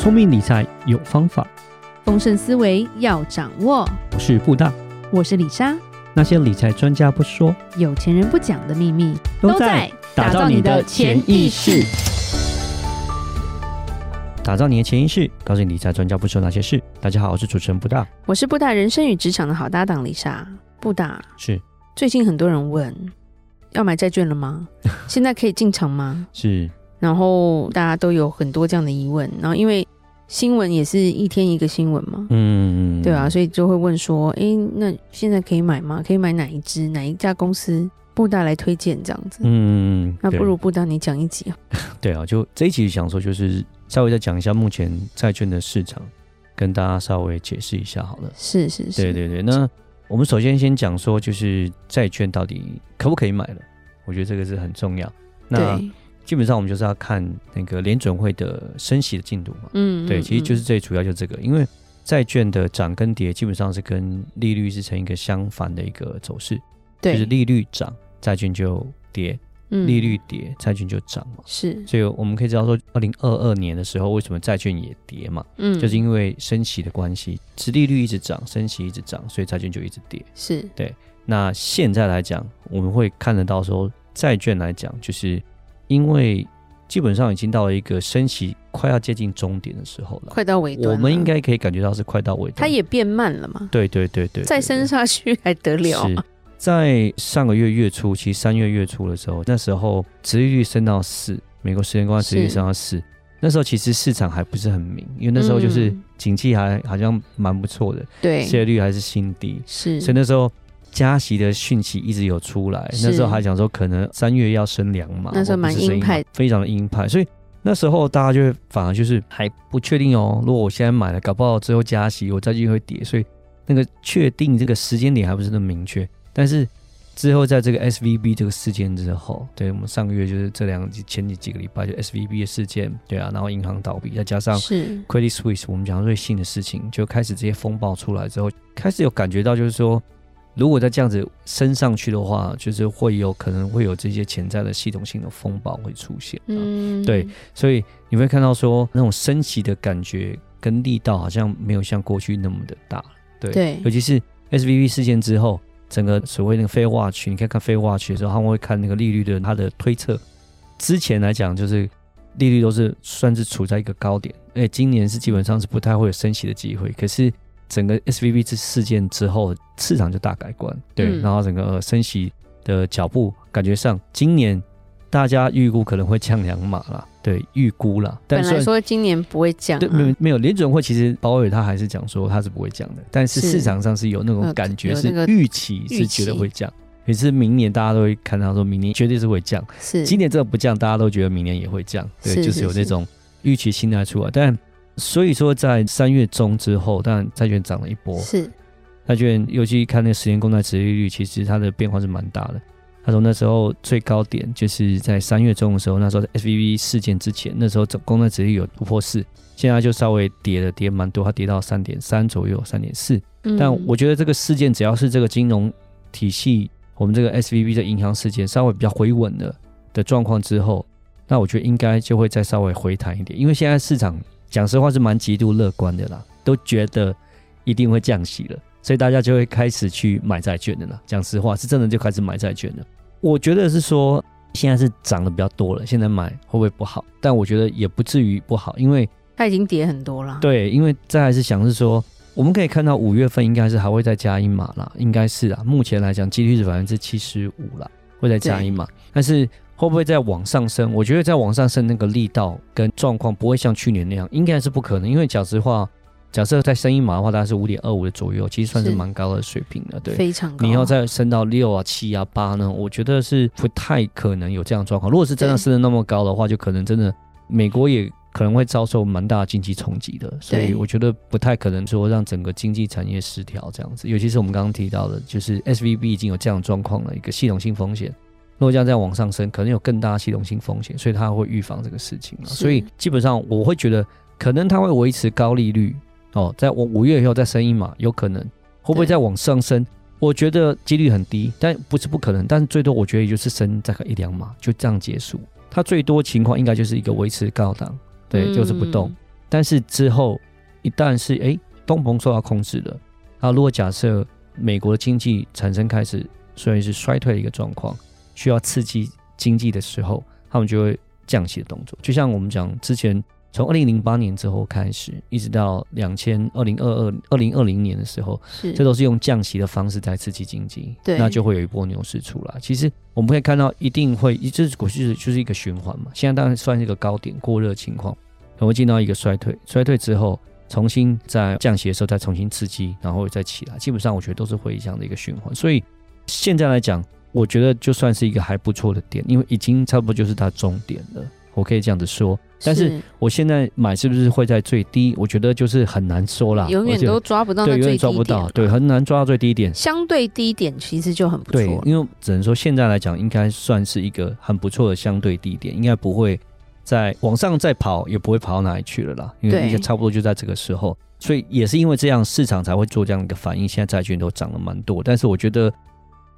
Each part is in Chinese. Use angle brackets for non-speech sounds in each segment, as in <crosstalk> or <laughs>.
聪明理财有方法，丰盛思维要掌握。我是布大，我是李莎。那些理财专家不说，有钱人不讲的秘密，都在打造你的潜意识。打造你的潜意识，告诉你理财专家不说那些事。大家好，我是主持人布大，我是布大人生与职场的好搭档李莎。布大是最近很多人问，要买债券了吗？<laughs> 现在可以进场吗？是。然后大家都有很多这样的疑问，然后因为新闻也是一天一个新闻嘛，嗯，对啊，所以就会问说，哎，那现在可以买吗？可以买哪一支？哪一家公司？布大来推荐这样子，嗯，那不如布大你讲一集啊。<laughs> 对啊，就这一集想说，就是稍微再讲一下目前债券的市场，跟大家稍微解释一下好了。是是是，对对对。那我们首先先讲说，就是债券到底可不可以买了？我觉得这个是很重要。那对基本上我们就是要看那个联准会的升息的进度嘛，嗯，对，其实就是最主要就是这个，因为债券的涨跟跌基本上是跟利率是成一个相反的一个走势，对，就是利率涨，债券就跌，利率跌，债券就涨嘛，是，所以我们可以知道说，二零二二年的时候为什么债券也跌嘛，嗯，就是因为升息的关系，殖利率一直涨，升息一直涨，所以债券就一直跌，是。对。那现在来讲，我们会看得到说，债券来讲就是。因为基本上已经到了一个升息快要接近终点的时候了，快到尾端，我们应该可以感觉到是快到尾端。它也变慢了嘛？对对对对，再升下去还得了？是在上个月月初，其实三月月初的时候，那时候殖利率升到四，美国十年公债殖利率升到四，那时候其实市场还不是很明，因为那时候就是景气还好像蛮不错的，对，失业率还是新低，是，所以那时候。加息的讯息一直有出来，那时候还讲说可能三月要升两码，那时候蛮鹰派，非常的鹰派，所以那时候大家就会反而就是还不确定哦。如果我现在买了，搞不好之后加息，我债券会跌，所以那个确定这个时间点还不是那么明确。但是之后在这个 <laughs> SVB 这个事件之后，对我们上个月就是这两前几几个礼拜就 SVB 的事件，对啊，然后银行倒闭，再加上 Credit Suisse 我们讲最新的事情，就开始这些风暴出来之后，开始有感觉到就是说。如果再这样子升上去的话，就是会有可能会有这些潜在的系统性的风暴会出现。嗯，对，所以你会看到说那种升息的感觉跟力道好像没有像过去那么的大。对，对，尤其是 SVB 事件之后，整个所谓那个 Fed Watch，你可以看 Fed Watch 的时候，他们会看那个利率的它的推测。之前来讲，就是利率都是算是处在一个高点，哎，今年是基本上是不太会有升息的机会。可是整个 SVB 这事件之后，市场就大改观，对，嗯、然后整个升息的脚步感觉上，今年大家预估可能会降两码了，对，预估了。但本来说今年不会降、啊，对，没有没有，联准会其实鲍威尔他还是讲说他是不会降的，但是市场上是有那种感觉，是预期是觉得会降，也是明年大家都会看到说明年绝对是会降，是。今年这个不降，大家都觉得明年也会降，对，是是是就是有那种预期心态出来，但。所以说，在三月中之后，当然债券涨了一波。是，债券尤其看那个十年公债殖利率，其实它的变化是蛮大的。他说那时候最高点就是在三月中的时候，那时候在 SVB 事件之前，那时候总公债殖利率有突破四，现在就稍微跌了，跌蛮多，它跌到三点三左右，三点四。但我觉得这个事件只要是这个金融体系，我们这个 SVB 的银行事件稍微比较回稳了的状况之后，那我觉得应该就会再稍微回弹一点，因为现在市场。讲实话是蛮极度乐观的啦，都觉得一定会降息了，所以大家就会开始去买债券的啦。讲实话是真的就开始买债券了。我觉得是说现在是涨得比较多了，现在买会不会不好？但我觉得也不至于不好，因为它已经跌很多了。对，因为再来是想是说，我们可以看到五月份应该是还会再加一码啦，应该是啊。目前来讲几率是百分之七十五啦，会再加一码，但是。会不会再往上升？我觉得再往上升那个力道跟状况不会像去年那样，应该是不可能。因为讲实话，假设再升一码的话，大概是五点二五的左右，其实算是蛮高的水平了。对，非常高。你要再升到六啊、七啊、八呢？我觉得是不太可能有这样状况。如果是真的升的那么高的话，就可能真的美国也可能会遭受蛮大的经济冲击的。所以我觉得不太可能说让整个经济产业失调这样子。尤其是我们刚刚提到的，就是 SVB 已经有这样状况了，一个系统性风险。如果这样再往上升，可能有更大的系统性风险，所以他会预防这个事情。所以基本上我会觉得，可能他会维持高利率哦，在我五月以后再升一码，有可能会不会再往上升？我觉得几率很低，但不是不可能。但是最多我觉得也就是升再个一两码，就这样结束。它最多情况应该就是一个维持高档，对，就是不动。但是之后一旦是哎通膨受到控制了，那如果假设美国的经济产生开始虽然是衰退的一个状况，需要刺激经济的时候，他们就会降息的动作。就像我们讲之前。从二零零八年之后开始，一直到两千二零二二二零二零年的时候，是这都是用降息的方式在刺激经济，对，那就会有一波牛市出来。其实我们可以看到，一定会，就是过去就是一个循环嘛。现在当然算是一个高点过热情况，可能会进到一个衰退，衰退之后重新在降息的时候再重新刺激，然后再起来。基本上我觉得都是会这样的一个循环。所以现在来讲，我觉得就算是一个还不错的点，因为已经差不多就是它终点了。我可以这样子说。但是我现在买是不是会在最低？我觉得就是很难说啦，永远都抓不到那最低点，对，永远抓不到，对，很难抓到最低点。相对低点其实就很不错，对，因为只能说现在来讲，应该算是一个很不错的相对低点，应该不会再往上再跑，也不会跑到哪里去了啦。因为应该差不多就在这个时候，所以也是因为这样，市场才会做这样一个反应。现在债券都涨了蛮多，但是我觉得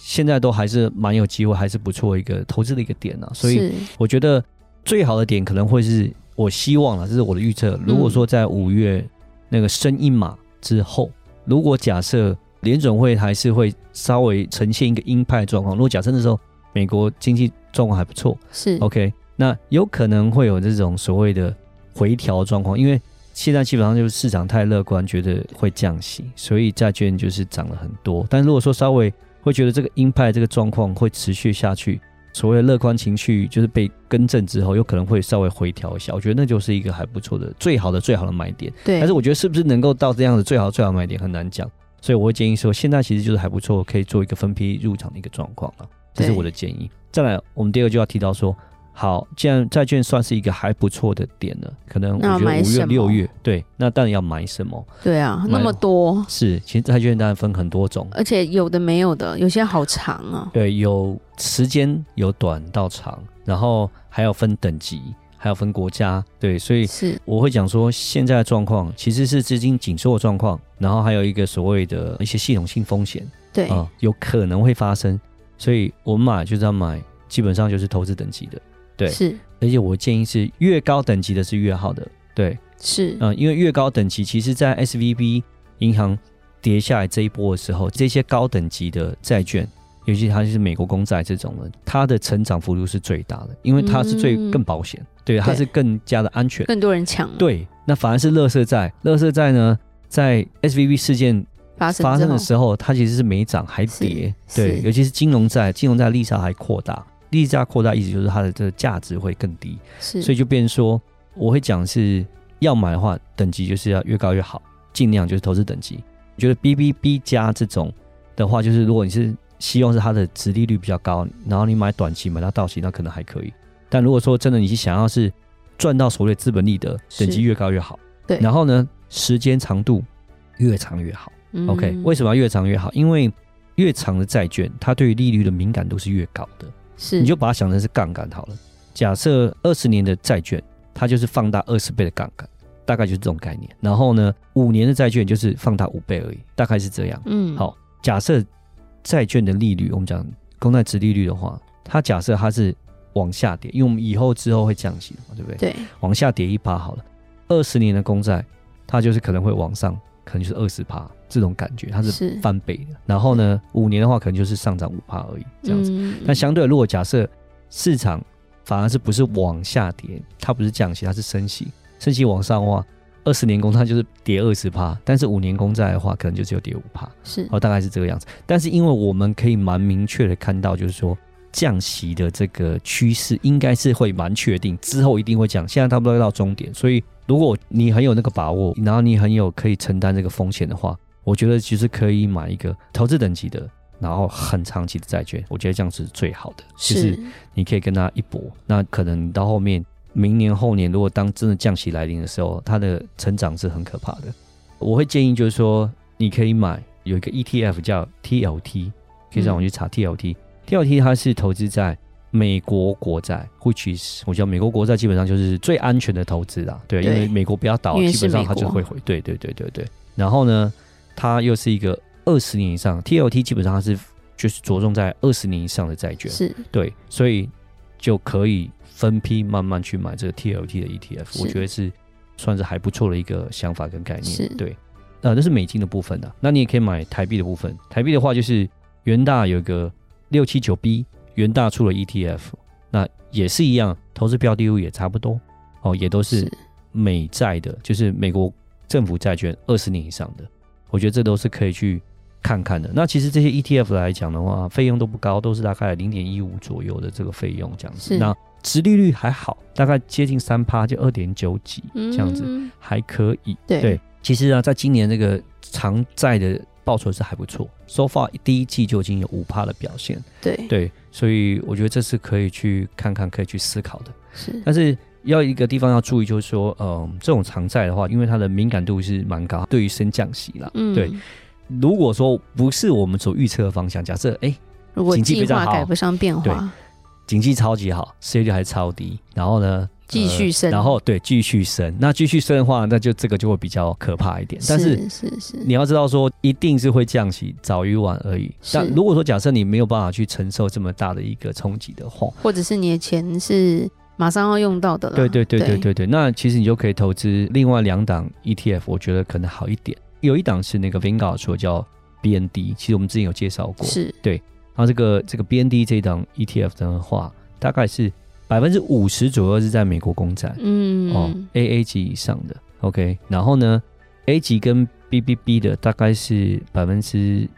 现在都还是蛮有机会，还是不错一个投资的一个点啊。所以我觉得。最好的点可能会是我希望了，这是我的预测。如果说在五月那个升一码之后，如果假设联准会还是会稍微呈现一个鹰派状况，如果假设那时候美国经济状况还不错，是 OK，那有可能会有这种所谓的回调状况，因为现在基本上就是市场太乐观，觉得会降息，所以债券就是涨了很多。但如果说稍微会觉得这个鹰派这个状况会持续下去。所谓的乐观情绪就是被更正之后，有可能会稍微回调一下。我觉得那就是一个还不错的、最好的、最好的买点。对。但是我觉得是不是能够到这样的最好、最好的买点很难讲，所以我会建议说，现在其实就是还不错，可以做一个分批入场的一个状况了。这是我的建议。再来，我们第二个就要提到说。好，既然债券算是一个还不错的点了，可能我觉得五月、六月，对，那当然要买什么？对啊，那么多是，其实债券当然分很多种，而且有的没有的，有些好长啊。对，有时间有短到长，然后还要分等级，还要分国家，对，所以是我会讲说，现在的状况其实是资金紧缩的状况，然后还有一个所谓的一些系统性风险，对啊、呃，有可能会发生，所以我们买就是要买，基本上就是投资等级的。对，是，而且我建议是越高等级的是越好的，对，是，嗯，因为越高等级，其实在 SVB 银行跌下来这一波的时候，这些高等级的债券，尤其它就是美国公债这种的，它的成长幅度是最大的，因为它是最更保险，对，它是更加的安全，更多人抢，对，那反而是乐色债，乐色债呢，在 SVB 事件发生发生的时候，它其实是没涨还跌，对，尤其是金融债，金融债利差还扩大。利差扩大，意思就是它的这个价值会更低，是，所以就变成说，我会讲是要买的话，等级就是要越高越好，尽量就是投资等级。我觉得 BBB 加这种的话，就是如果你是希望是它的值利率比较高，然后你买短期买到到期，那可能还可以。但如果说真的你是想要是赚到所谓资本利得，等级越高越好。对，然后呢，时间长度越长越好。嗯、OK，为什么要越长越好？因为越长的债券，它对于利率的敏感度是越高的。是，你就把它想成是杠杆好了。假设二十年的债券，它就是放大二十倍的杠杆，大概就是这种概念。然后呢，五年的债券就是放大五倍而已，大概是这样。嗯，好，假设债券的利率，我们讲公债殖利率的话，它假设它是往下跌，因为我们以后之后会降息嘛，对不对？对，往下跌一趴好了。二十年的公债，它就是可能会往上，可能就是二十趴。这种感觉它是翻倍的，然后呢，五年的话可能就是上涨五趴而已，这样子。嗯、但相对，如果假设市场反而是不是往下跌，它不是降息，它是升息，升息往上的话，二十年公它就是跌二十趴，但是五年公债的话，可能就只有跌五趴，是哦，大概是这个样子。但是因为我们可以蛮明确的看到，就是说降息的这个趋势应该是会蛮确定，之后一定会降，现在差不多要到终点，所以如果你很有那个把握，然后你很有可以承担这个风险的话。我觉得其实可以买一个投资等级的，然后很长期的债券，我觉得这样是最好的。是，就是你可以跟他一搏。那可能到后面明年后年，如果当真的降息来临的时候，它的成长是很可怕的。我会建议就是说，你可以买有一个 ETF 叫 TLT，可以让我去查 TLT。TLT 它是投资在美国国债，which is 我觉得美国国债基本上就是最安全的投资啦。对，对，因为美国不要倒，基本上它就会回。对对对对对。然后呢，它又是一个二十年以上，TLT 基本上它是就是着重在二十年以上的债券，是对，所以就可以分批慢慢去买这个 TLT 的 ETF，我觉得是算是还不错的一个想法跟概念。是对，呃，那是美金的部分的。那你也可以买台币的部分。台币的话，就是元大有一个六七九 B，元大出了 ETF，那也是一样，投资标的物也差不多哦，也都是美债的，就是美国政府债券二十年以上的。我觉得这都是可以去看看的。那其实这些 ETF 来讲的话，费用都不高，都是大概零点一五左右的这个费用这样子。那殖利率还好，大概接近三趴，就二点九几这样子，嗯、还可以。对，对，其实啊，在今年这个长债的报酬是还不错，so far 第一季就已经有五趴的表现。对对，所以我觉得这是可以去看看，可以去思考的。是，但是要一个地方要注意，就是说，嗯、呃，这种长债的话，因为它的敏感度是蛮高，对于升降息啦。嗯，对。如果说不是我们所预测的方向，假设哎，如果计划赶不上变化。经济超级好，失业率还超低，然后呢，继续升，呃、然后对，继续升。那继续升的话，那就这个就会比较可怕一点。但是是是，你要知道说，一定是会降息，早与晚而已。但如果说假设你没有办法去承受这么大的一个冲击的话，或者是你的钱是马上要用到的了，对对对对对对，那其实你就可以投资另外两档 ETF，我觉得可能好一点。有一档是那个 Vanguard 说叫 BND，其实我们之前有介绍过，是对。然后这个这个 BND 这一档 ETF 的话，大概是百分之五十左右是在美国公债，嗯哦，AA 级以上的，OK。然后呢，A 级跟 BBB 的大概是百分之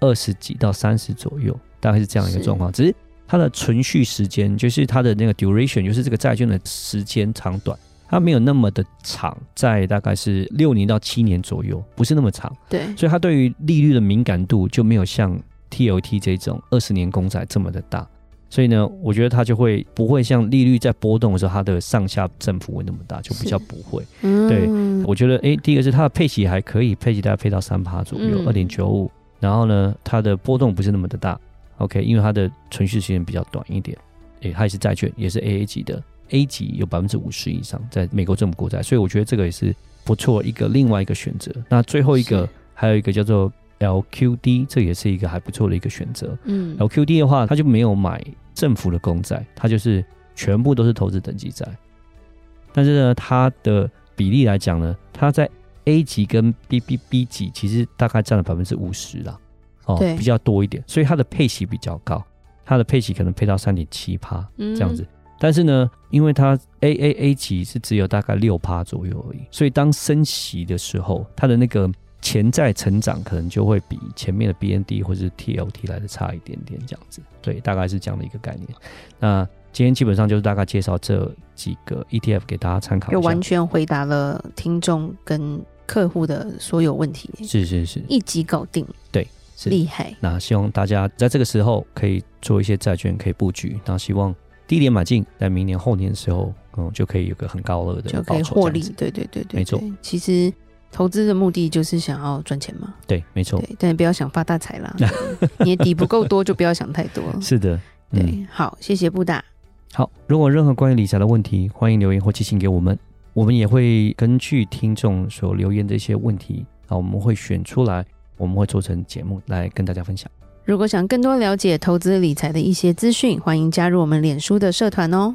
二十几到三十左右，大概是这样一个状况。只是它的存续时间，就是它的那个 duration，就是这个债券的时间长短，它没有那么的长，在大概是六年到七年左右，不是那么长。对，所以它对于利率的敏感度就没有像。TLT 这种二十年公债这么的大，所以呢，我觉得它就会不会像利率在波动的时候，它的上下振幅会那么大，就比较不会。对，我觉得，哎，第一个是它的配息还可以，配息大概配到三趴左右，二点九五。然后呢，它的波动不是那么的大，OK，因为它的存续时间比较短一点。哎，它也是债券，也是 AA 级的，A 级有百分之五十以上在美国政府国债，所以我觉得这个也是不错一个另外一个选择。那最后一个还有一个叫做。LQD 这也是一个还不错的一个选择。嗯，LQD 的话，它就没有买政府的公债，它就是全部都是投资等级债。但是呢，它的比例来讲呢，它在 A 级跟 BBB 级其实大概占了百分之五十啦，哦，比较多一点，所以它的配息比较高，它的配息可能配到三点七趴这样子。嗯、但是呢，因为它 AAA 级是只有大概六趴左右而已，所以当升息的时候，它的那个。潜在成长可能就会比前面的 BND 或者是 TLT 来的差一点点，这样子，对，大概是这样的一个概念。那今天基本上就是大概介绍这几个 ETF 给大家参考，就完全回答了听众跟客户的所有问题。是是是，一集搞定，对，是厉害。那希望大家在这个时候可以做一些债券，可以布局。那希望低点买进，在明年后年的时候，嗯，就可以有个很高额的就可以获利。对对对对，没错。其实。投资的目的就是想要赚钱嘛？对，没错。对，但不要想发大财啦。<laughs> 你的底不够多，就不要想太多。是的，嗯、对。好，谢谢布大。好，如果任何关于理财的问题，欢迎留言或寄信给我们，我们也会根据听众所留言的一些问题，啊，我们会选出来，我们会做成节目来跟大家分享。如果想更多了解投资理财的一些资讯，欢迎加入我们脸书的社团哦。